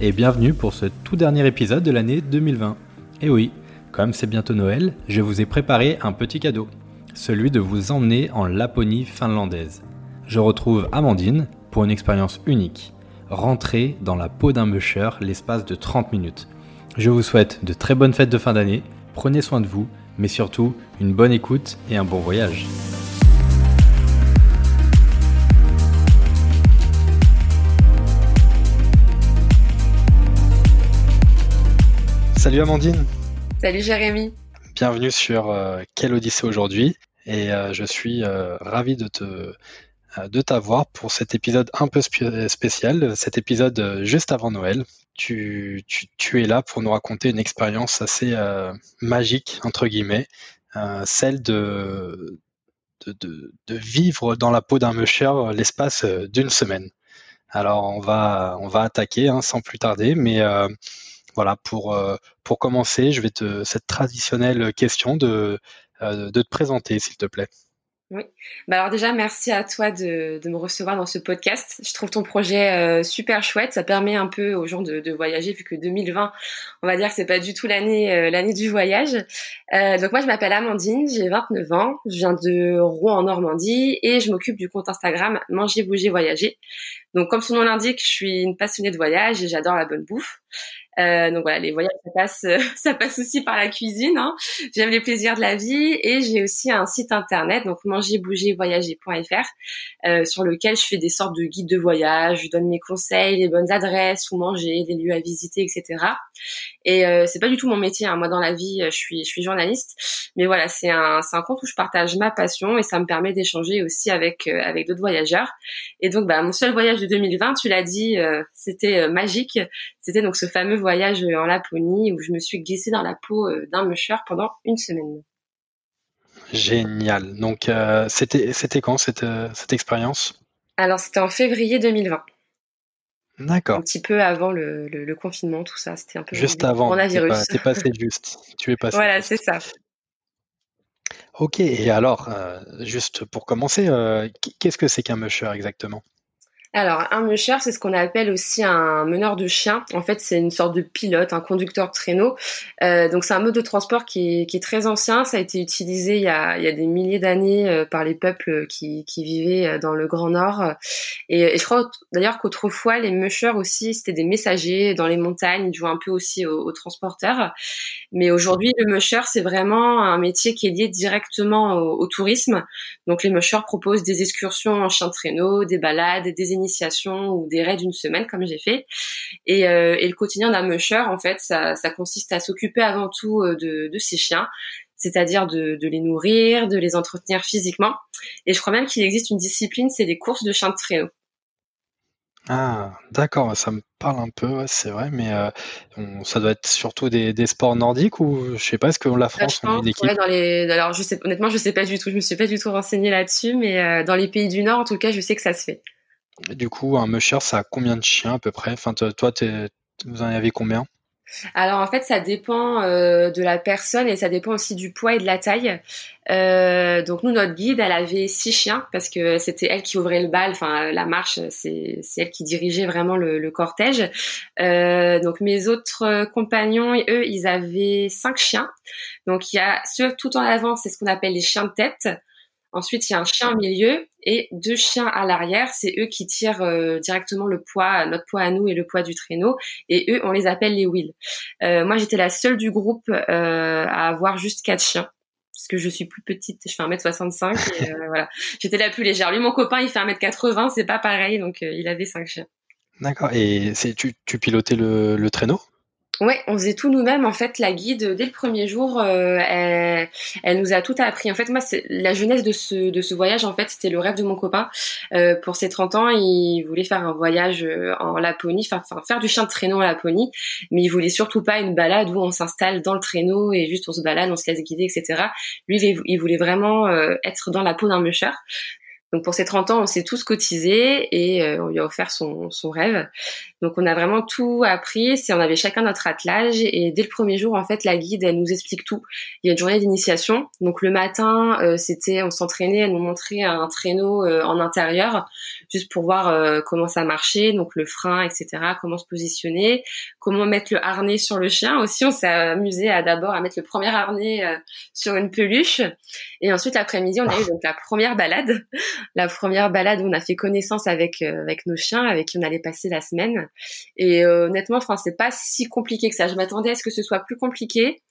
et bienvenue pour ce tout dernier épisode de l'année 2020. Et oui, comme c'est bientôt Noël, je vous ai préparé un petit cadeau, celui de vous emmener en Laponie finlandaise. Je retrouve Amandine pour une expérience unique, rentrer dans la peau d'un musher l'espace de 30 minutes. Je vous souhaite de très bonnes fêtes de fin d'année, prenez soin de vous, mais surtout une bonne écoute et un bon voyage. Salut Amandine. Salut Jérémy. Bienvenue sur euh, Quelle Odyssée aujourd'hui. Et euh, je suis euh, ravi de te de t'avoir pour cet épisode un peu spécial, cet épisode juste avant Noël. Tu, tu, es là pour nous raconter une expérience assez magique, entre guillemets, celle de, de, de, vivre dans la peau d'un musher l'espace d'une semaine. Alors on va, on va attaquer hein, sans plus tarder, mais voilà, pour, euh, pour commencer, je vais te cette traditionnelle question de, euh, de te présenter, s'il te plaît. Oui. Bah alors déjà, merci à toi de, de, me recevoir dans ce podcast. Je trouve ton projet euh, super chouette. Ça permet un peu aux gens de, de, voyager, vu que 2020, on va dire que c'est pas du tout l'année l'année du voyage. Donc moi, je m'appelle Amandine, j'ai 29 ans, je viens de Rouen en Normandie et je m'occupe du compte Instagram Manger, Bouger, Voyager. Donc comme son nom l'indique, je suis une passionnée de voyage et j'adore la bonne bouffe. Euh, donc voilà, les voyages, ça passe, ça passe aussi par la cuisine. Hein. J'aime les plaisirs de la vie et j'ai aussi un site internet, donc mangerbougervoyager.fr, euh, sur lequel je fais des sortes de guides de voyage, je donne mes conseils, les bonnes adresses où manger, les lieux à visiter, etc. Et euh, c'est pas du tout mon métier. Hein. Moi, dans la vie, je suis, je suis journaliste, mais voilà, c'est un, c'est un compte où je partage ma passion et ça me permet d'échanger aussi avec, euh, avec d'autres voyageurs. Et donc, bah, mon seul voyage de 2020, tu l'as dit, euh, c'était magique. C'était donc ce fameux voyage en Laponie où je me suis glissée dans la peau euh, d'un musher pendant une semaine. Génial. Donc euh, c'était c'était quand cette, euh, cette expérience? Alors c'était en février 2020. D'accord. Un petit peu avant le, le, confinement, tout ça. C'était un peu juste avant. Coronavirus. T'es passé juste. Tu es passé. Voilà, c'est ça. Ok. Et alors, juste pour commencer, qu'est-ce que c'est qu'un musher exactement? Alors, un musher, c'est ce qu'on appelle aussi un meneur de chien. En fait, c'est une sorte de pilote, un conducteur de traîneau. Euh, donc, c'est un mode de transport qui est, qui est, très ancien. Ça a été utilisé il y a, il y a des milliers d'années euh, par les peuples qui, qui, vivaient euh, dans le Grand Nord. Et, je crois d'ailleurs qu'autrefois, les mushers aussi, c'était des messagers dans les montagnes. Ils jouaient un peu aussi aux, transporteurs. Mais aujourd'hui, le musher, c'est vraiment un métier qui est lié directement au, tourisme. Donc, les mushers proposent des excursions en chien de traîneau, des balades, des initiation ou des raids d'une semaine comme j'ai fait. Et, euh, et, le quotidien d'un musher, en fait, ça, ça consiste à s'occuper avant tout euh, de, de ses chiens, c'est-à-dire de, de, les nourrir, de les entretenir physiquement. Et je crois même qu'il existe une discipline, c'est les courses de chiens de traîneau. Ah, d'accord, ça me parle un peu, c'est vrai, mais euh, ça doit être surtout des, des, sports nordiques ou je sais pas, est-ce que la France on a une équipe dans les, Alors, je sais, honnêtement, je sais pas du tout, je me suis pas du tout renseignée là-dessus, mais dans les pays du Nord, en tout cas, je sais que ça se fait. Du coup, un musher, ça a combien de chiens à peu près? Enfin, toi, vous en avez combien? Alors en fait, ça dépend euh, de la personne et ça dépend aussi du poids et de la taille. Euh, donc nous, notre guide, elle avait six chiens parce que c'était elle qui ouvrait le bal. Enfin, la marche, c'est elle qui dirigeait vraiment le, cortège. Euh, donc mes autres compagnons, eux, ils avaient cinq chiens. Donc il y a ceux tout en avant, c'est ce qu'on appelle les chiens de tête. Ensuite, il y a un chien au milieu et deux chiens à l'arrière. C'est eux qui tirent euh, directement le poids, notre poids à nous et le poids du traîneau. Et eux, on les appelle les wheels. Euh, moi, j'étais la seule du groupe euh, à avoir juste quatre chiens. Parce que je suis plus petite, je fais 1m65 et voilà. J'étais la plus légère. Lui, mon copain, il fait 1m80, c'est pas pareil, donc il avait cinq chiens. D'accord. Et c'est tu, tu pilotais le, le traîneau? Ouais, on faisait tout nous-mêmes. En fait, la guide, dès le premier jour, euh, elle, nous a tout appris. En fait, moi, la jeunesse de ce, de ce voyage, en fait, c'était le rêve de mon copain. Euh, pour ses 30 ans, il voulait faire un voyage euh, en Laponie, enfin, faire du chien de traîneau en Laponie, mais il voulait surtout pas une balade où on s'installe dans le traîneau et juste on se balade, on se laisse guider, etc. Lui, il voulait vraiment euh, être dans la peau d'un musher. Donc pour ses 30 ans, on s'est tous cotisés et euh, on lui a offert son, son rêve. Donc on a vraiment tout appris. C'est on avait chacun notre attelage et dès le premier jour, en fait, la guide elle nous explique tout. Il y a une journée d'initiation. Donc le matin, euh, c'était on s'entraînait, elle nous montrait un traîneau euh, en intérieur juste pour voir comment ça marchait, donc le frein, etc. Comment se positionner, comment mettre le harnais sur le chien. Aussi, on s'est amusé à d'abord à mettre le premier harnais sur une peluche et ensuite l'après-midi, on a eu donc la première balade la première balade où on a fait connaissance avec euh, avec nos chiens, avec qui on allait passer la semaine. Et euh, honnêtement, enfin, c'est pas si compliqué que ça. Je m'attendais à ce que ce soit plus compliqué.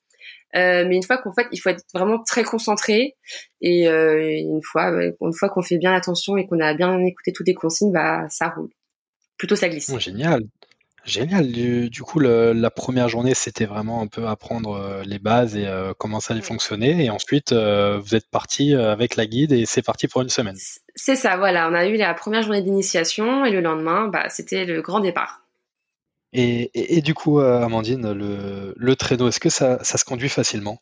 Euh, mais une fois qu'on fait, il faut être vraiment très concentré et une fois, une fois qu'on fait bien attention et qu'on a bien écouté toutes les consignes, bah ça roule. Plutôt ça glisse. Oh, génial. Génial. Du, coup, la première journée, c'était vraiment un peu apprendre euh, les bases et euh, comment ça allait fonctionner. Et ensuite, euh, vous êtes parti avec la guide et c'est parti pour une semaine. C'est ça, voilà. On a eu la première journée d'initiation et le lendemain, bah, c'était le grand départ. Et, du coup, Amandine, le, traîneau, est-ce que ça se conduit facilement?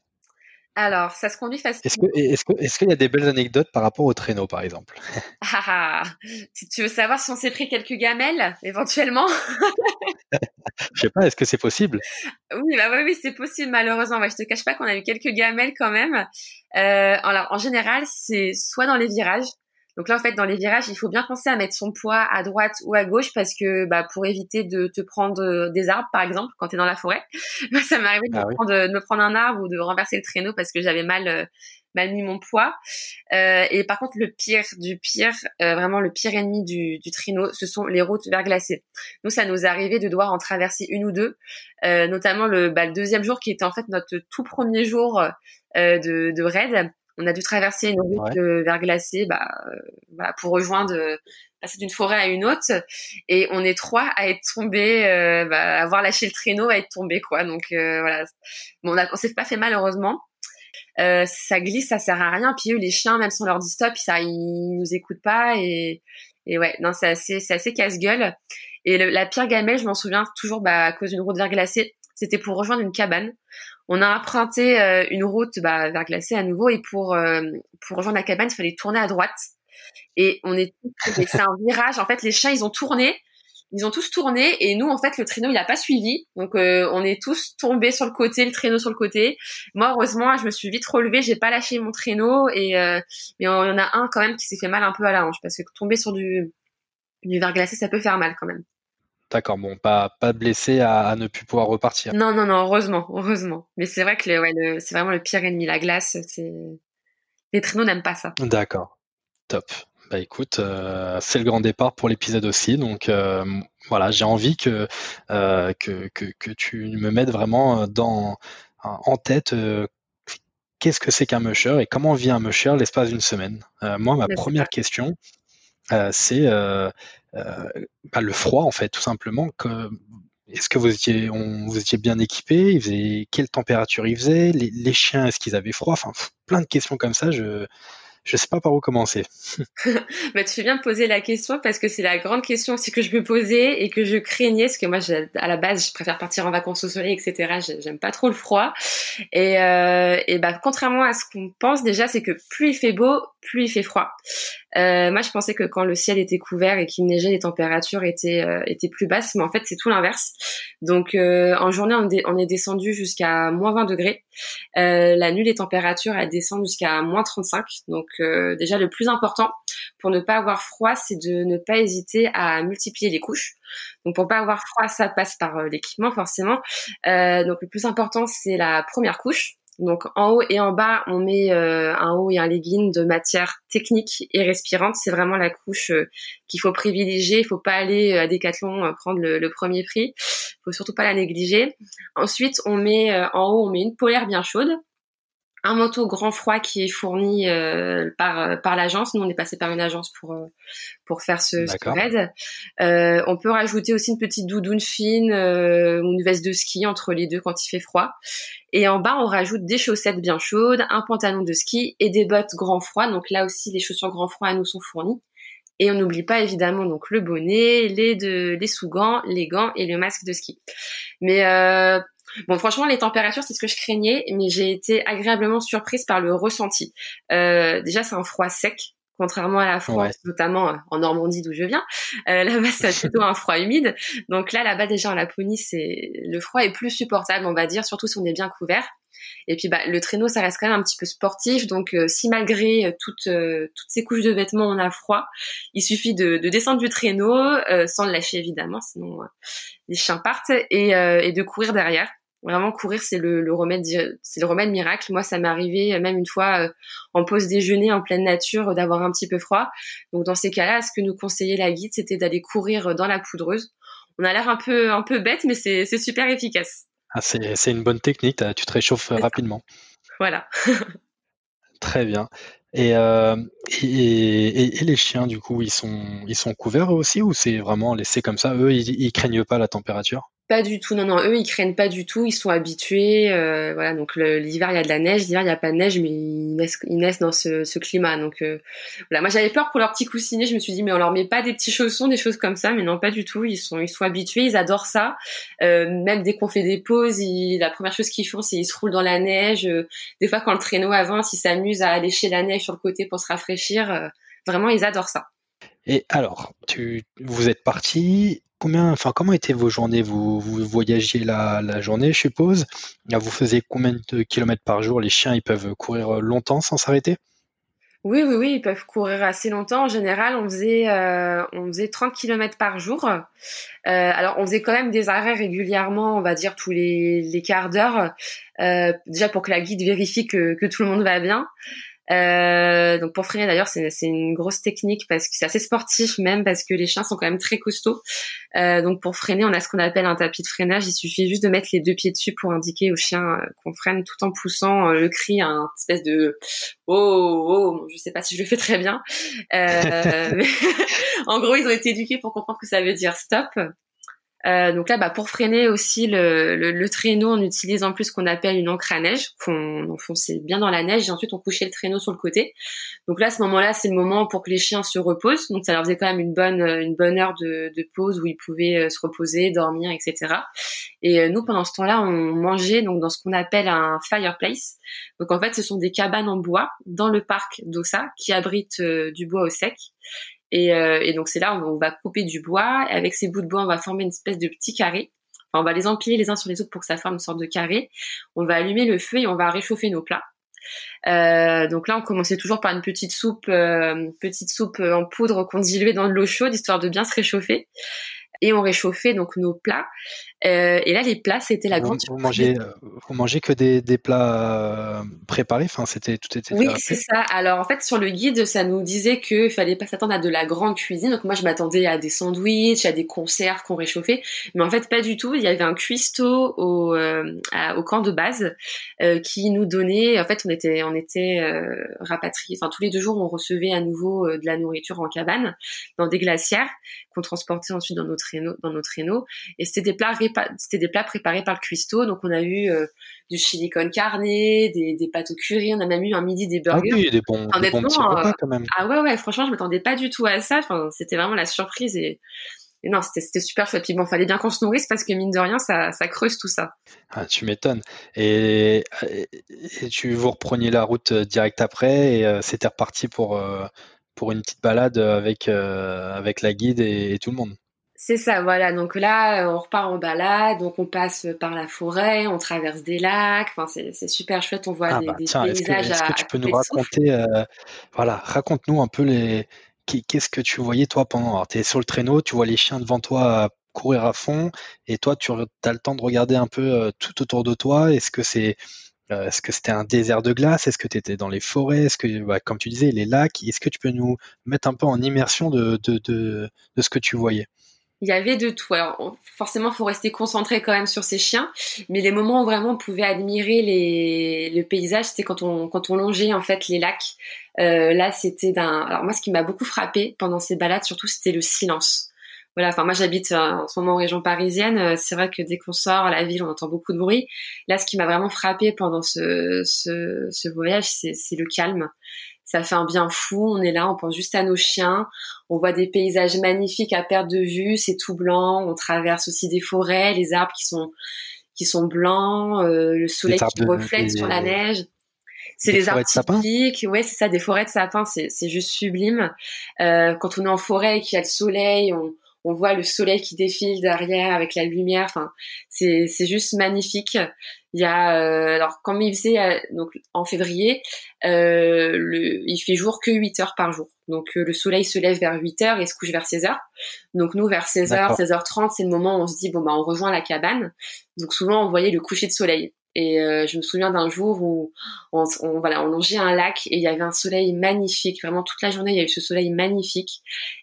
Alors, ça se conduit facilement. Est-ce que, est-ce qu'il y a des belles anecdotes par rapport au traîneau, par exemple? Ah, ah, Si tu veux savoir si on s'est pris quelques gamelles, éventuellement. je sais pas, est-ce que c'est possible? Oui, bah oui, c'est possible, malheureusement. Ouais, je te cache pas qu'on a eu quelques gamelles quand même. Euh, alors, en général, c'est soit dans les virages, donc là, en fait, dans les virages, il faut bien penser à mettre son poids à droite ou à gauche parce que bah, pour éviter de te prendre euh, des arbres, par exemple, quand tu es dans la forêt. Ça m'est arrivé de, ah me prendre un arbre ou de renverser le traîneau parce que j'avais mal euh, mal mis mon poids. Euh, et par contre, le pire du pire, euh, vraiment le pire ennemi du, du traîneau, ce sont les routes verglacées. Nous, ça nous est arrivé de devoir en traverser une ou deux, euh, notamment le, bah, le deuxième jour qui était en fait notre tout premier jour euh, de, de raid on a dû traverser une route euh, verglacée bah, euh, pour rejoindre euh, passer d'une forêt à une autre. Et on est trois à être tombés bah, avoir lâché le traîneau à être tombés quoi. Donc voilà. Bon, on, a, s'est pas fait mal heureusement ça glisse ça sert à rien. Puis eux les chiens même on leur dit stop ça ils nous écoutent pas. Et et ouais non c'est assez c'est assez casse-gueule. Et la pire gamelle je m'en souviens toujours bah, à cause d'une route verglacée c'était pour rejoindre une cabane on a emprunté euh, une route bah, vers glacé à nouveau et pour euh, pour rejoindre la cabane, il fallait tourner à droite. Et on est c'est un virage. En fait, les chiens ils ont tourné, ils ont tous tourné et nous en fait le traîneau il a pas suivi. Donc euh, on est tous tombés sur le côté, le traîneau sur le côté. Moi heureusement, je me suis vite relevée, j'ai pas lâché mon traîneau et mais il y en a un quand même qui s'est fait mal un peu à la hanche parce que tomber sur du du verglacé ça peut faire mal quand même. D'accord, bon, pas, pas blessé à, ne plus pouvoir repartir. Non, non, non, heureusement, heureusement. Mais c'est vrai que ouais, c'est vraiment le pire ennemi, la glace. Les traîneaux n'aiment pas ça. D'accord, top. Bah écoute, euh, c'est le grand départ pour l'épisode aussi, donc euh, voilà, j'ai envie que, euh, que, que, que, tu me mettes vraiment dans, en tête qu'est-ce que c'est qu'un musher et comment vit un musher l'espace d'une semaine? moi, ma première question, c'est euh, bah, le froid en fait, tout simplement. est-ce que vous étiez, vous étiez bien équipé? Quelle température il faisait? Les, chiens, est-ce qu'ils avaient froid? Enfin, plein de questions comme ça. Je je sais pas par où commencer. bah, tu fais bien poser la question parce que c'est la grande question aussi que je me posais et que je craignais parce que moi, à la base, je préfère partir en vacances au soleil, etc. J'aime pas trop le froid. Et, euh, et bah, contrairement à ce qu'on pense déjà, c'est que plus il fait beau, plus il fait froid. Euh, moi, je pensais que quand le ciel était couvert et qu'il neigeait, les températures étaient euh, étaient plus basses, mais en fait, c'est tout l'inverse. Donc, euh, en journée, on, on est descendu jusqu'à moins 20 degrés. Euh, la nuit, les températures elles descendent jusqu'à moins 35. Donc, euh, déjà, le plus important pour ne pas avoir froid, c'est de ne pas hésiter à multiplier les couches. Donc, pour pas avoir froid, ça passe par l'équipement forcément. donc, le plus important, c'est la première couche. Donc en haut et en bas, on met euh, un haut et un legging de matière technique et respirante. C'est vraiment la couche euh, qu'il faut privilégier. Il faut pas aller euh, à Decathlon prendre le, premier prix. Il faut surtout pas la négliger. Ensuite, on met en haut, on met une polaire bien chaude. Un manteau grand froid qui est fourni euh, par euh, par l'agence. Nous, on est passé par une agence pour euh, pour faire ce, ce raid. on peut rajouter aussi une petite doudoune fine ou une veste de ski entre les deux quand il fait froid. Et en bas, on rajoute des chaussettes bien chaudes, un pantalon de ski et des bottes grand froid. Donc là aussi, les chaussures grand froid à nous sont fournies. Et on n'oublie pas évidemment donc le bonnet, les, de, les sous-gants, les gants et le masque de ski. Mais euh, Bon, franchement, les températures, c'est ce que je craignais, mais j'ai été agréablement surprise par le ressenti. Euh, déjà, c'est un froid sec, contrairement à la France, notamment euh, en Normandie d'où je viens. Euh, là-bas, c'est plutôt un froid humide. Donc là, là-bas, déjà en Laponie, c'est le froid est plus supportable, on va dire, surtout si on est bien couvert. Et puis bah, le traîneau, ça reste quand même un petit peu sportif. Donc euh, si malgré euh, toutes, euh, toutes ces couches de vêtements, on a froid, il suffit de, de descendre du traîneau, sans le lâcher évidemment, sinon les chiens partent, et, et de courir derrière. Vraiment courir, c'est le, le, remède, c'est le remède miracle. Moi, ça m'est arrivé même une fois en pause déjeuner en pleine nature d'avoir un petit peu froid. Donc dans ces cas-là, ce que nous conseillait la guide, c'était d'aller courir dans la poudreuse. On a l'air un peu un peu bête, mais c'est super efficace. Ah, c'est une bonne technique, tu te réchauffes rapidement. Voilà. Très bien. Euh, et, et, les chiens, du coup, ils sont, ils sont couverts aussi ou c'est vraiment laissé comme ça? Eux, ils, ils craignent pas la température? Pas du tout, non, non, eux, ils craignent pas du tout, ils sont habitués. Euh, voilà, donc l'hiver, il y a de la neige, l'hiver, il n'y a pas de neige, mais ils naissent, ils naissent dans ce, ce climat. Donc euh, voilà, moi j'avais peur pour leurs petits coussinets, je me suis dit, mais on leur met pas des petits chaussons, des choses comme ça, mais non, pas du tout, ils sont, ils sont habitués, ils adorent ça. Euh, même dès qu'on fait des pauses, ils, la première chose qu'ils font, c'est ils se roulent dans la neige. Euh, des fois, quand le traîneau avance, ils s'amusent à lécher la neige sur le côté pour se rafraîchir. Euh, vraiment, ils adorent ça. Et alors, vous êtes parti combien, enfin, comment étaient vos journées? Vous, vous voyagiez la, journée, je suppose. Vous faisiez combien de kilomètres par jour? Les chiens, ils peuvent courir longtemps sans s'arrêter? Oui, oui, oui, ils peuvent courir assez longtemps. En général, on faisait, euh, on faisait 30 km par jour. Euh, alors, on faisait quand même des arrêts régulièrement, on va dire tous les, quarts d'heure, euh, déjà pour que la guide vérifie que tout le monde va bien. Euh, donc pour freiner d'ailleurs c'est une grosse technique parce que c'est assez sportif même parce que les chiens sont quand même très costauds. Euh, donc pour freiner on a ce qu'on appelle un tapis de freinage. Il suffit juste de mettre les deux pieds dessus pour indiquer au chien euh, qu'on freine tout en poussant le cri, un espèce de oh oh. Je sais pas si je le fais très bien. mais en gros ils ont été éduqués pour comprendre que ça veut dire stop. Euh, donc là, bah, pour freiner aussi le, le, le, traîneau, on utilise en plus ce qu'on appelle une encre à neige, qu'on enfonçait bien dans la neige et ensuite on couchait le traîneau sur le côté. Donc là, ce moment-là, c'est le moment pour que les chiens se reposent. Donc ça leur faisait quand même une bonne une bonne heure de, de pause où ils pouvaient euh, se reposer, dormir, etc. Et euh, nous, pendant ce temps-là, on mangeait donc dans ce qu'on appelle un fireplace. Donc en fait, ce sont des cabanes en bois dans le parc d'Ossa qui abritent du bois au sec. Et, euh, et donc c'est là on va couper du bois. Et avec ces bouts de bois, on va former une espèce de petit carré. Enfin, on va les empiler les uns sur les autres pour que ça forme une sorte de carré. On va allumer le feu et on va réchauffer nos plats. Euh, donc là, on commençait toujours par une petite soupe, euh, petite soupe en poudre qu'on diluait dans de l'eau chaude, histoire de bien se réchauffer et on réchauffait donc nos plats. Euh, et là, les plats, c'était la grande vous mangez, euh, vous mangez que des, des plats euh, préparés Enfin, c'était tout était. Oui, c'est ça. Alors en fait, sur le guide, ça nous disait qu'il fallait pas s'attendre à de la grande cuisine. Donc moi, je m'attendais à des sandwichs, à des conserves qu'on réchauffait, mais en fait, pas du tout. Il y avait un cuistot au, au camp de base qui nous donnait. En fait, on était on était rapatriés. Enfin, tous les deux jours, on recevait à nouveau de la nourriture en cabane dans des glacières qu'on transportait ensuite dans nos traîneaux, dans nos traîneaux. Et c'était des plats, c'était des plats préparés par le cuistot. Donc on a eu euh, du chili con carne, des, des pâtes au curry, on a même eu un midi des burgers. Ah oui, des bons, des bons petits repas quand même. Ah ouais, ouais, franchement, je m'attendais pas du tout à ça. Enfin, c'était vraiment la surprise et, non, c'était super chouette. Puis bon, fallait bien qu'on se nourrisse parce que mine de rien, ça, ça creuse tout ça. Ah, tu m'étonnes. Et, et, tu vous repreniez la route euh, direct après et euh, c'était reparti pour pour une petite balade avec, euh, avec la guide et, tout le monde. C'est ça, voilà. Donc là, on repart en balade, donc on passe par la forêt, on traverse des lacs. Enfin, c'est super chouette. On voit ah des, bah paysages. Est-ce que, tu peux nous raconter, euh, voilà, raconte-nous un peu les, qu'est-ce que tu voyais toi pendant. tu es sur le traîneau, tu vois les chiens devant toi courir à fond, et toi, tu as le temps de regarder un peu euh, tout autour de toi. Est-ce que c'est euh, est-ce que c'était un désert de glace? Est-ce que tu étais dans les forêts? Est-ce que, bah, comme tu disais, les lacs Est-ce que tu peux nous mettre un peu en immersion de, de, de, ce que tu voyais? Il y avait de tout. Alors forcément, faut rester concentré quand même sur ces chiens, mais les moments où vraiment on pouvait admirer le paysage, c'était quand on quand on longeait en fait les lacs. Euh, là, c'était d'un. Alors moi, ce qui m'a beaucoup frappé pendant ces balades, surtout, c'était le silence. Voilà. Enfin, moi, j'habite euh, en ce moment en région parisienne. Euh, c'est vrai que dès qu'on sort à la ville, on entend beaucoup de bruit. Là, ce qui m'a vraiment frappé pendant ce ce, ce voyage, c'est le calme ça fait un bien fou. On est là, on pense juste à nos chiens. On voit des paysages magnifiques à perte de vue. C'est tout blanc. On traverse aussi des forêts, les arbres qui sont qui sont blancs, euh, le soleil qui reflète sur la neige. C'est des, arbres typiques. Ouais, c'est ça, des forêts de sapins. C'est c'est juste sublime. Euh, quand on est en forêt et qu'il y a le soleil, on on voit le soleil qui défile derrière avec la lumière. Enfin, c'est c'est juste magnifique. Il y a euh, alors comme il faisait euh, donc en février, euh, le, il fait jour que 8 heures par jour. Donc le soleil se lève vers 8 heures et se couche vers 16 heures. Donc nous vers 16 h 16h30, c'est le moment où on se dit bon bah on rejoint la cabane. Donc souvent on voyait le coucher de soleil. Et je me souviens d'un jour où on, on, voilà, on longeait un lac et il y avait un soleil magnifique. Vraiment toute la journée, il y a eu ce soleil magnifique.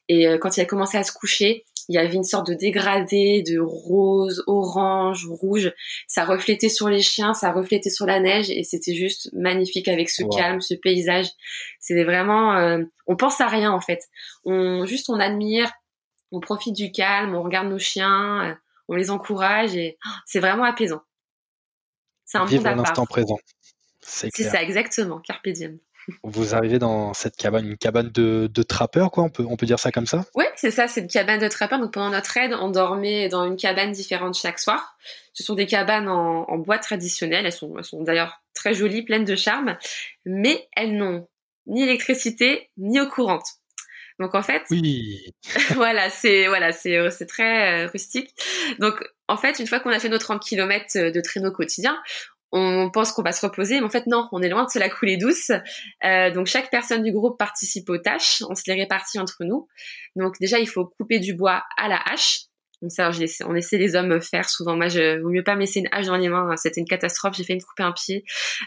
Et quand il a commencé à se coucher, il y avait une sorte de dégradé de rose, orange, rouge. Ça reflétait sur les chiens, ça reflétait sur la neige et c'était juste magnifique avec ce calme, ce paysage. C'était vraiment, euh, on pense à rien en fait. On juste on admire, on profite du calme, on regarde nos chiens, euh, on les encourage et oh, c'est vraiment apaisant. C'est un Vivre l'instant présent. C'est ça exactement, carpe diem. Vous arrivez dans cette cabane, une cabane de, de trappeurs, quoi, on peut, on peut dire ça comme ça? Oui, c'est ça, c'est une cabane de trappeurs. Donc pendant notre aide, on dormait dans une cabane différente chaque soir. Ce sont des cabanes en, en bois traditionnel, elles sont, elles sont d'ailleurs très jolies, pleines de charme, mais elles n'ont ni électricité ni eau courante. Donc en fait, oui. voilà, c'est voilà, c'est c'est très euh, rustique. Donc en fait, une fois qu'on a fait nos 30 km de traîneau quotidien, on pense qu'on va se reposer, mais en fait non, on est loin de se la couler douce. Euh, donc chaque personne du groupe participe aux tâches, on se les répartit entre nous. Donc déjà il faut couper du bois à la hache. Donc ça, on essaie les hommes faire souvent. Moi, je vaut mieux pas me laisser une hache dans les mains. C'était une catastrophe. J'ai fait une couper un pied.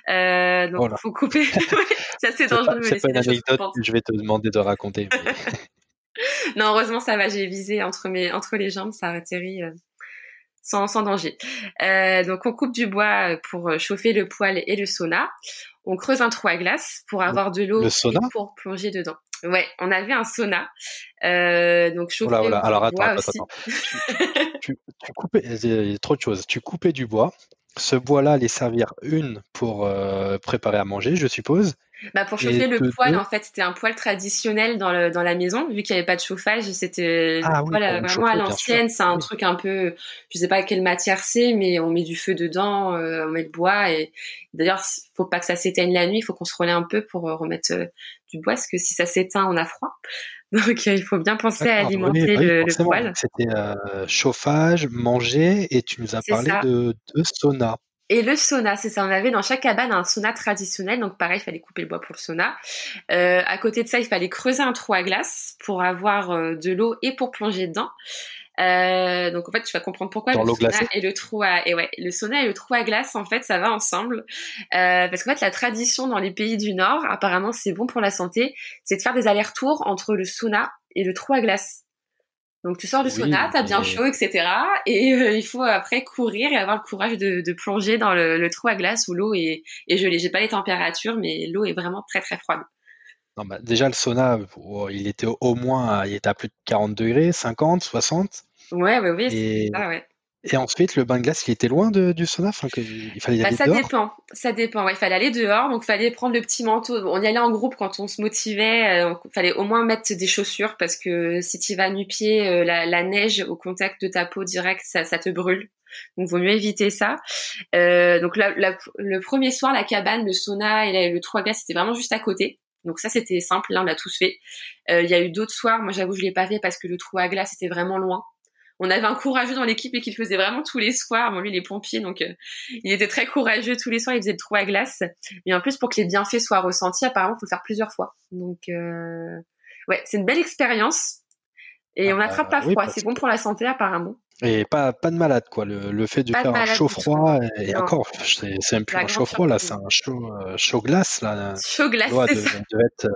Euh, donc il faut couper. c'est assez dangereux. C'est pas une anecdote que je vais te demander de raconter. non, heureusement ça va. J'ai visé entre mes entre les jambes, ça a atterri. Euh, sans, sans danger. Euh, donc on coupe du bois euh, pour euh, chauffer le poêle et le sauna. On creuse un trou à glace pour avoir de l'eau pour plonger dedans. Ouais, on avait un sauna. Euh, donc chauffer oula, Alors attends, attends, attends. tu, tu, coupais, il y a trop de choses. Tu coupais du bois. Ce bois-là allait servir une pour euh, préparer à manger, je suppose, bah pour chauffer le poêle, en fait, c'était un poêle traditionnel dans, le, dans la maison, vu qu'il n'y avait pas de chauffage. C'était ah, vraiment à l'ancienne. C'est un truc un peu, je sais pas quelle matière c'est, mais on met du feu dedans, euh, on met le bois. Et d'ailleurs, faut pas que ça s'éteigne la nuit. Il faut qu'on se relaie un peu pour euh, remettre euh, du bois, parce que si ça s'éteint, on a froid. Donc il faut bien penser à alimenter le, poêle. C'était chauffage, manger, et tu nous as parlé de, de sauna. Et le sauna, c'est ça. On avait dans chaque cabane un sauna traditionnel. Donc pareil, il fallait couper le bois pour le sauna. Euh, à côté de ça, il fallait creuser un trou à glace pour avoir euh, de l'eau et pour plonger dedans. Euh, donc en fait, tu vas comprendre pourquoi le sauna et le trou à et ouais, le sauna et le trou à glace, en fait, ça va ensemble. Euh, parce qu'en fait, la tradition dans les pays du Nord, apparemment, c'est bon pour la santé, c'est de faire des allers-retours entre le sauna et le trou à glace. Donc tu sors du sauna, t'as bien chaud, etc. Et euh, il faut après courir et avoir le courage de, plonger dans le, trou à glace où l'eau est, est gelée. J'ai pas les températures, mais l'eau est vraiment très très froide. Non, bah, déjà le sauna, oh, il était au moins, il était à plus de 40 degrés, 50, 60. Ouais, ouais, oui, c'est ça, ouais. Et ensuite, le bain de glace, il était loin du sauna enfin, Il fallait y bah, aller ça dépend, ça dépend. il fallait aller dehors, donc il fallait prendre le petit manteau. On y allait en groupe quand on se motivait. Il euh, fallait au moins mettre des chaussures parce que si tu vas nu-pied, euh, la, neige au contact de ta peau direct, ça, te brûle. Donc, vaut mieux éviter ça. Euh, donc, le premier soir, la cabane, le sauna et le trou à glace, c'était vraiment juste à côté. Donc ça, c'était simple. Là, on l'a tous fait. Il y a eu d'autres soirs. Moi, j'avoue, je l'ai pas fait parce que le trou à glace était vraiment loin on avait un courageux dans l'équipe et qu'il faisait vraiment tous les soirs. Bon, lui, il est pompier, donc euh, il était très courageux tous les soirs. Il faisait le trou à glace. Et en plus, pour que les bienfaits soient ressentis, apparemment, il faut le faire plusieurs fois. Donc, euh, ouais, c'est une belle expérience. Et on ah n'attrape pas bah froid. c'est bon pour la santé, apparemment. Et pas, pas de malade, quoi. Le, fait de faire un chaud-froid, et encore, c'est même plus un chaud-froid, là, c'est un chaud, euh, chaud glace, là. Chaud glace, c'est ça. être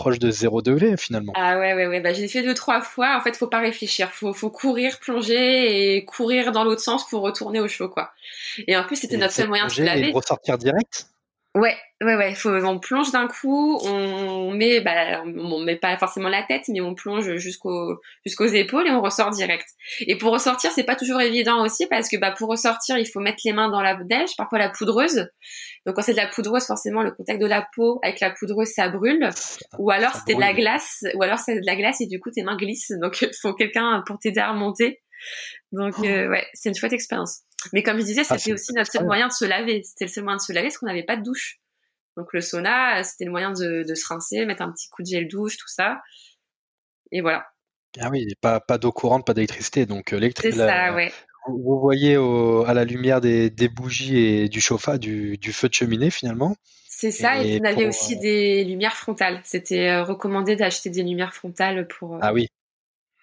proche de 0 degré finalement. Ah ouais, ouais, ouais. Bah, j'ai fait deux, trois fois. En fait, faut pas réfléchir. Faut, faut courir, plonger et courir dans l'autre sens pour retourner au chaud, quoi. Et en plus, c'était notre seul moyen de se laver. Et ressortir direct Ouais, ouais, ouais. Faut, on plonge d'un coup, on met, bah, on met pas forcément la tête, mais on plonge jusqu'aux jusqu'aux épaules et on ressort direct. Et pour ressortir, c'est pas toujours évident aussi parce que bah pour ressortir, il faut mettre les mains dans la neige, parfois la poudreuse. Donc quand c'est de la poudreuse, forcément le contact de la peau avec la poudreuse ça brûle. Ou alors c'était de la glace, ou alors c'est de la glace et du coup tes mains glissent. Donc il faut quelqu'un pour t'aider à remonter. Donc oh. euh, ouais, c'est une chouette expérience. Mais comme je disais, ah, c'était aussi notre seul moyen de se laver. C'était le seul moyen de se laver parce qu'on n'avait pas de douche. Donc le sauna, c'était le moyen de, se rincer, mettre un petit coup de gel douche, tout ça. Et voilà. Ah oui, pas, pas d'eau courante, pas d'électricité. Donc euh, C'est ça, ouais. Vous voyez à la lumière des, bougies et du chauffage, du, feu de cheminée finalement. C'est ça, et, on avait aussi euh, des lumières frontales. C'était recommandé d'acheter des lumières frontales pour. ah oui,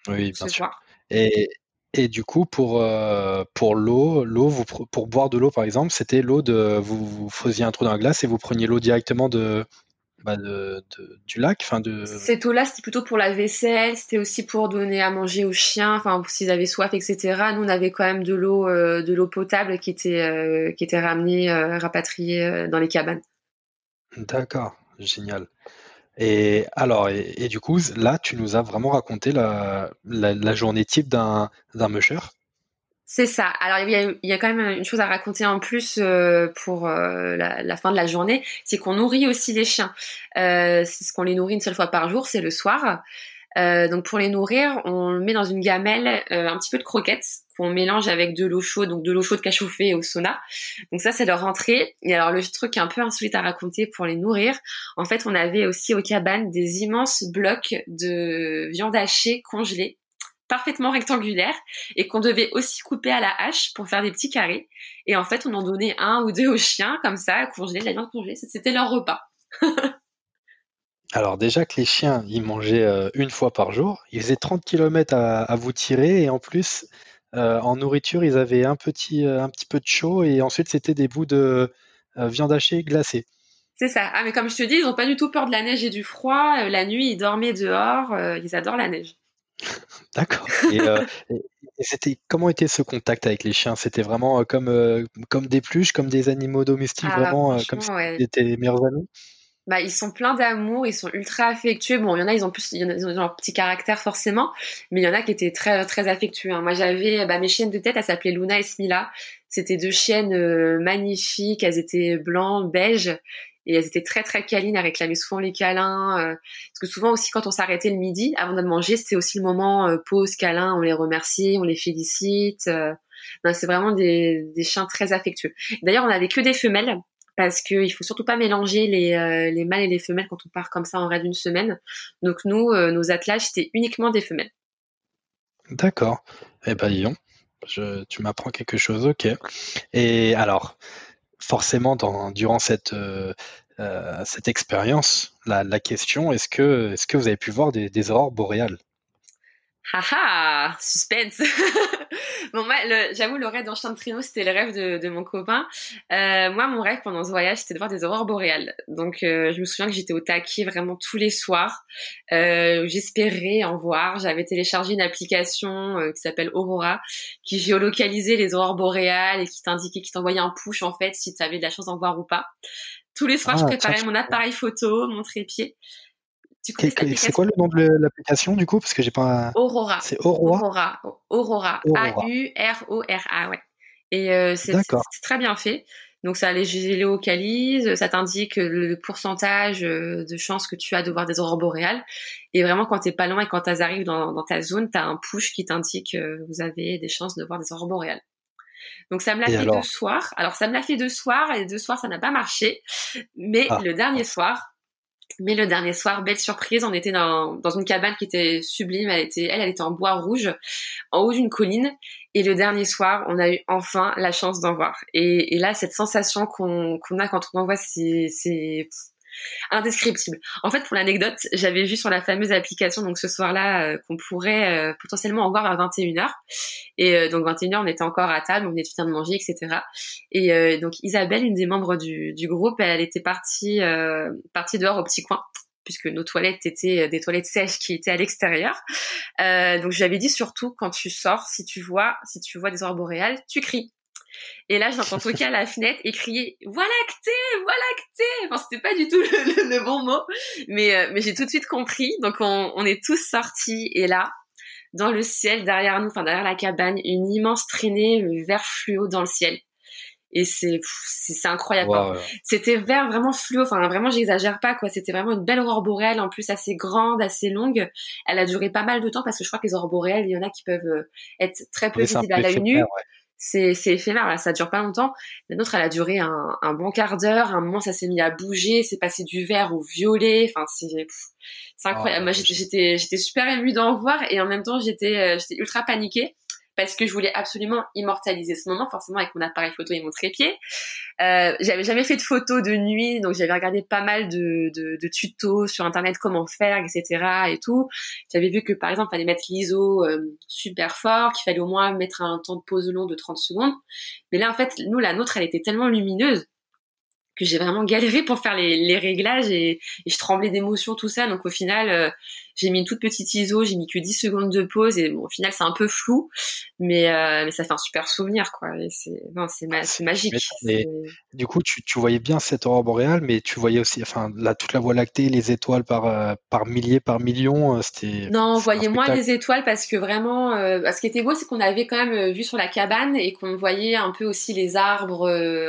oui, bien sûr. Et, et du coup, pour, euh, pour l'eau, l'eau, vous, pour boire de l'eau, par exemple, c'était l'eau de. Vous, vous, faisiez un trou dans la glace et vous preniez l'eau directement de, bah de, du lac enfin de... Cette eau-là, c'était plutôt pour la vaisselle, c'était aussi pour donner à manger aux chiens, enfin, s'ils avaient soif, etc. Nous, on avait quand même de l'eau euh, de l'eau potable qui était, euh, qui était ramenée, rapatriée dans les cabanes. D'accord, génial. Et alors, et, du coup, là, tu nous as vraiment raconté la, la, journée type d'un musher. C'est ça. Alors il y, a, il y, a, quand même une chose à raconter en plus euh, pour euh, la, fin de la journée, c'est qu'on nourrit aussi les chiens. Euh, c'est ce qu'on les nourrit une seule fois par jour, c'est le soir. Euh, donc pour les nourrir, on met dans une gamelle euh, un petit peu de croquettes qu'on mélange avec de l'eau chaude, donc de l'eau chaude chauffé au sauna. Donc ça c'est leur entrée. Et alors le truc un peu insolite à raconter pour les nourrir, en fait on avait aussi au cabane des immenses blocs de viande hachée congelée parfaitement rectangulaires et qu'on devait aussi couper à la hache pour faire des petits carrés. Et en fait, on en donnait un ou deux aux chiens, comme ça, congelés, la viande congelée. C'était leur repas. Alors déjà que les chiens, ils mangeaient euh, une fois par jour, ils faisaient 30 km à, vous tirer et en plus, euh, en nourriture, ils avaient un petit, euh, un petit peu de chaud et ensuite c'était des bouts de viande hachée glacée. C'est ça. Ah mais comme je te dis, ils n'ont pas du tout peur de la neige et du froid. la nuit, ils dormaient dehors. ils adorent la neige. D'accord. Et, c'était comment était ce contact avec les chiens? C'était vraiment comme comme des pluches, comme des animaux domestiques, ah, vraiment comme si c'était étaient les meilleurs amis? Bah, ils sont pleins d'amour, ils sont ultra affectueux. Bon, il y en a, ils ont plus, ils ont leur petit caractère forcément, mais il y en a qui étaient très, très affectueux. Hein. Moi, j'avais, bah, mes chiennes de tête, elles s'appelaient Luna et Smila. C'était deux chiennes euh, magnifiques. Elles étaient blancs, beige, et elles étaient très, très câlines. Elles réclamaient souvent les câlins. Euh, parce que souvent aussi, quand on s'arrêtait le midi, avant de manger, c'était aussi le moment euh, pause, câlin. On les remercie, on les félicite. c'est vraiment des, des chiens très affectueux. D'ailleurs, on avait que des femelles parce qu'il faut surtout pas mélanger les, euh, les mâles et les femelles quand on part comme ça en raid d'une semaine. Donc nous, euh, nos attelages, c'était uniquement des femelles. D'accord. Eh ben, Lyon, je, tu m'apprends quelque chose, ok. Et alors, forcément, dans, durant cette, euh, cette expérience, la, la, question, est-ce que, est-ce que vous avez pu voir des, des aurores boréales? Haha, suspense. bon, moi, j'avoue, le rêve d'un chien de traîneau, c'était le rêve de, mon copain. Euh, moi, mon rêve pendant ce voyage, c'était de voir des aurores boréales. Donc, euh, je me souviens que j'étais au taquet vraiment tous les soirs. Euh, J'espérais en voir. J'avais téléchargé une application euh, qui s'appelle Aurora, qui géolocalisait les aurores boréales et qui t'indiquait, qui t'envoyait un push en fait si tu avais de la chance d'en voir ou pas. Tous les soirs, je ah, préparais mon appareil photo, mon trépied. C'est quoi le nom de l'application du coup? Parce que j'ai pas. Aurora. C'est Aurora? Aurora. A-U-R-O-R-A, ouais. Et euh, c'est très bien fait. Donc ça les géolocalise, ça t'indique le pourcentage euh, de chances que tu as de voir des aurores boréales. Et vraiment, quand t'es pas loin et quand tu arrives dans, dans ta zone, tu as un push qui t'indique que vous avez des chances de voir des aurores boréales. Donc ça me l'a fait deux soirs. Alors ça me l'a fait deux soirs et deux soirs ça n'a pas marché. Mais ah. le dernier soir, mais le dernier soir, belle surprise, on était dans, dans une cabane qui était sublime. Elle était, elle, elle était en bois rouge, en haut d'une colline. Et le dernier soir, on a eu enfin la chance d'en voir. Et, et là, cette sensation qu'on a quand on en voit, c'est indescriptible. En fait, pour l'anecdote, j'avais vu sur la fameuse application, donc ce soir-là, euh, qu'on pourrait euh, potentiellement en voir vers 21h. Et euh, donc 21h, on était encore à table, on venait de finir de manger, etc. Et donc Isabelle, une des membres du, du groupe, elle était partie, partie dehors au petit coin puisque nos toilettes étaient des toilettes sèches qui étaient à l'extérieur. donc je lui avais dit surtout quand tu sors, si tu vois, si tu vois des aurores boréales, tu cries. Et là, j'entends toquer à la fenêtre et crier Voilà que voilà que Enfin, c'était pas du tout le, bon mot, mais mais j'ai tout de suite compris. Donc on, on est tous sortis et là, dans le ciel derrière nous, enfin derrière la cabane, une immense traînée vert fluo dans le ciel. Et c'est c'est incroyable. C'était vert vraiment fluo, enfin vraiment j'exagère pas quoi. C'était vraiment une belle aurore boréale en plus assez grande, assez longue. Elle a duré pas mal de temps parce que je crois que les aurores boréales, il y en a qui peuvent euh, être très peu visibles à l'œil nu c'est éphémère là, ça dure pas longtemps. La nôtre elle a duré un, un bon quart d'heure un moment ça s'est mis à bouger c'est passé du vert au violet enfin c'est c'est incroyable. Moi j'étais j'étais super émue d'en voir et en même temps j'étais euh, j'étais ultra paniquée parce que je voulais absolument immortaliser ce moment, forcément avec mon appareil photo et mon trépied. Euh, j'avais jamais fait de photos de nuit, donc j'avais regardé pas mal de, de, de, tutos sur internet comment faire, etc. et tout. J'avais vu que par exemple, il fallait mettre l'ISO euh, super fort, qu'il fallait au moins mettre un temps de pause long de 30 secondes. Mais là, en fait, nous, la nôtre, elle était tellement lumineuse que j'ai vraiment galéré pour faire les, les réglages et, et, je tremblais d'émotion tout ça donc au final euh, j'ai mis une toute petite ISO j'ai mis que 10 secondes de pause et bon, au final c'est un peu flou mais, euh, mais ça fait un super souvenir quoi c'est c'est c'est magique du coup tu, tu, voyais bien cette aurore boréale mais tu voyais aussi enfin là toute la voie lactée les étoiles par euh, par milliers par millions euh, c'était non on voyait moins les étoiles parce que vraiment ce qui était beau c'est qu'on avait quand même vu sur la cabane et qu'on voyait un peu aussi les arbres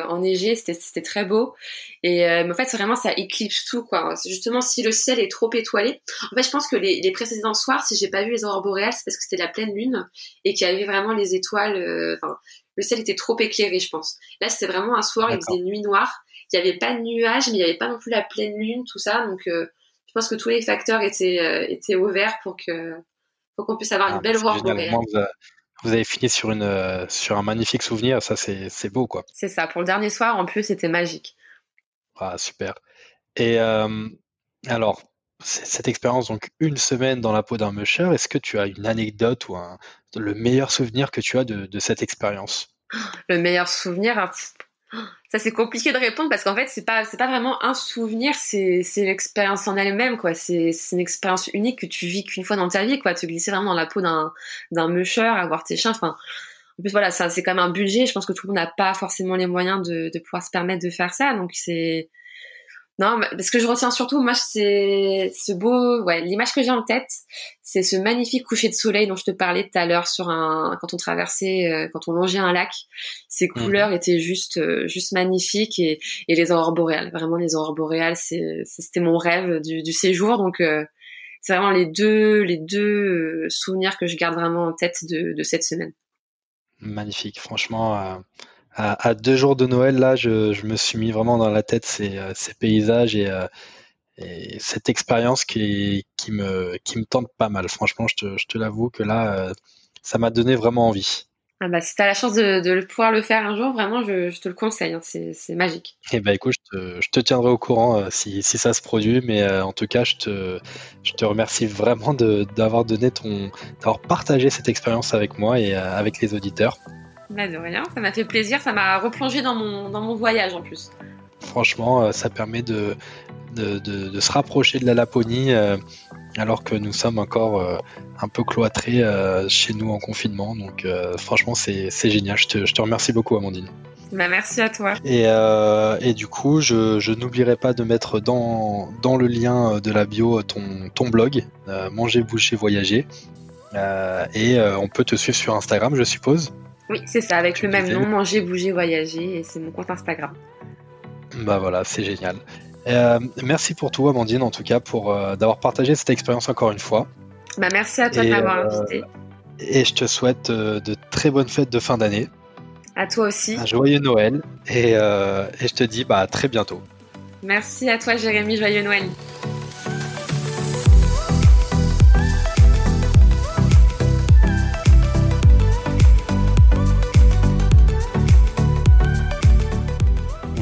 enneigés c'était c'était très beau et euh, en fait, vraiment, ça éclipse tout, quoi. Justement, si le ciel est trop étoilé. En fait, je pense que les, les précédents soirs, si j'ai pas vu les aurores boréales, c'est parce que c'était la pleine lune et qu'il y avait vraiment les étoiles. Euh, enfin, le ciel était trop éclairé, je pense. Là, c'était vraiment un soir, il faisait nuit noire. Il n'y avait pas de nuages, mais il n'y avait pas non plus la pleine lune, tout ça. Donc, euh, je pense que tous les facteurs étaient étaient au vert pour que pour qu'on puisse avoir une ah, belle aurore boréale. Vous avez fini sur, une, sur un magnifique souvenir, ça c'est beau quoi. C'est ça, pour le dernier soir en plus c'était magique. Ah, super. Et alors, cette expérience, donc une semaine dans la peau d'un musher, est-ce que tu as une anecdote ou le meilleur souvenir que tu as de, cette expérience? Le meilleur souvenir, hein, ça c'est compliqué de répondre parce qu'en fait c'est pas pas vraiment un souvenir, c'est l'expérience en elle-même quoi. C'est une expérience unique que tu vis qu'une fois dans ta vie quoi. Te glisser vraiment dans la peau d'un musher, avoir tes chiens, enfin. En plus, voilà, c'est quand même un budget. Je pense que tout le monde n'a pas forcément les moyens de, de pouvoir se permettre de faire ça. Donc, c'est, non, parce que je retiens surtout, moi, c'est ce beau, ouais, l'image que j'ai en tête, c'est ce magnifique coucher de soleil dont je te parlais tout à l'heure sur un, quand on traversait, euh, quand on longeait un lac. Ces mhm. couleurs étaient juste, euh, juste magnifiques et, et les aurores boréales. Vraiment, les aurores boréales, c'était mon rêve du, du séjour. Donc, euh, c'est vraiment les deux, les deux souvenirs que je garde vraiment en tête de, de cette semaine. Magnifique, franchement à, deux jours de Noël, là, je, me suis mis vraiment dans la tête ces, euh, paysages euh, et, cette expérience qui, qui, me, qui me tente pas mal. Franchement, je te, je te l'avoue que là, euh, ça m'a donné vraiment envie. Ah bah, si tu as la chance de, pouvoir le faire un jour, vraiment, je, te le conseille. Hein. c'est, magique. Et eh bah écoute, je te, je te tiendrai au courant si, si, ça se produit. Mais en tout cas, je te, je te remercie vraiment d'avoir donné ton, d'avoir partagé cette expérience avec moi et avec les auditeurs. Bah de rien, ça m'a fait plaisir, ça m'a replongé dans mon, dans mon voyage en plus. Franchement, euh, ça permet de, de, de, se rapprocher de la Laponie euh, alors que nous sommes encore euh, un peu cloîtrés chez nous en confinement. Donc franchement, c'est génial. Je te, je te, remercie beaucoup, Amandine. Bah, merci à toi. Et, et du coup, je, je n'oublierai pas de mettre dans, dans le lien de la bio ton, ton blog, Manger, Boucher, Voyager. et on peut te suivre sur Instagram, je suppose. Oui, c'est ça, avec le même nom, Manger, Bouger, Voyager, et c'est mon compte Instagram. Bah voilà, c'est génial. Euh, merci pour tout, Amandine, en tout cas, pour euh, d'avoir partagé cette expérience encore une fois. Bah merci à toi de m'avoir euh, invité. Et je te souhaite de très bonnes fêtes de fin d'année. À toi aussi. Un joyeux Noël. Et, et je te dis bah, à très bientôt. Merci à toi, Jérémy. Joyeux Noël.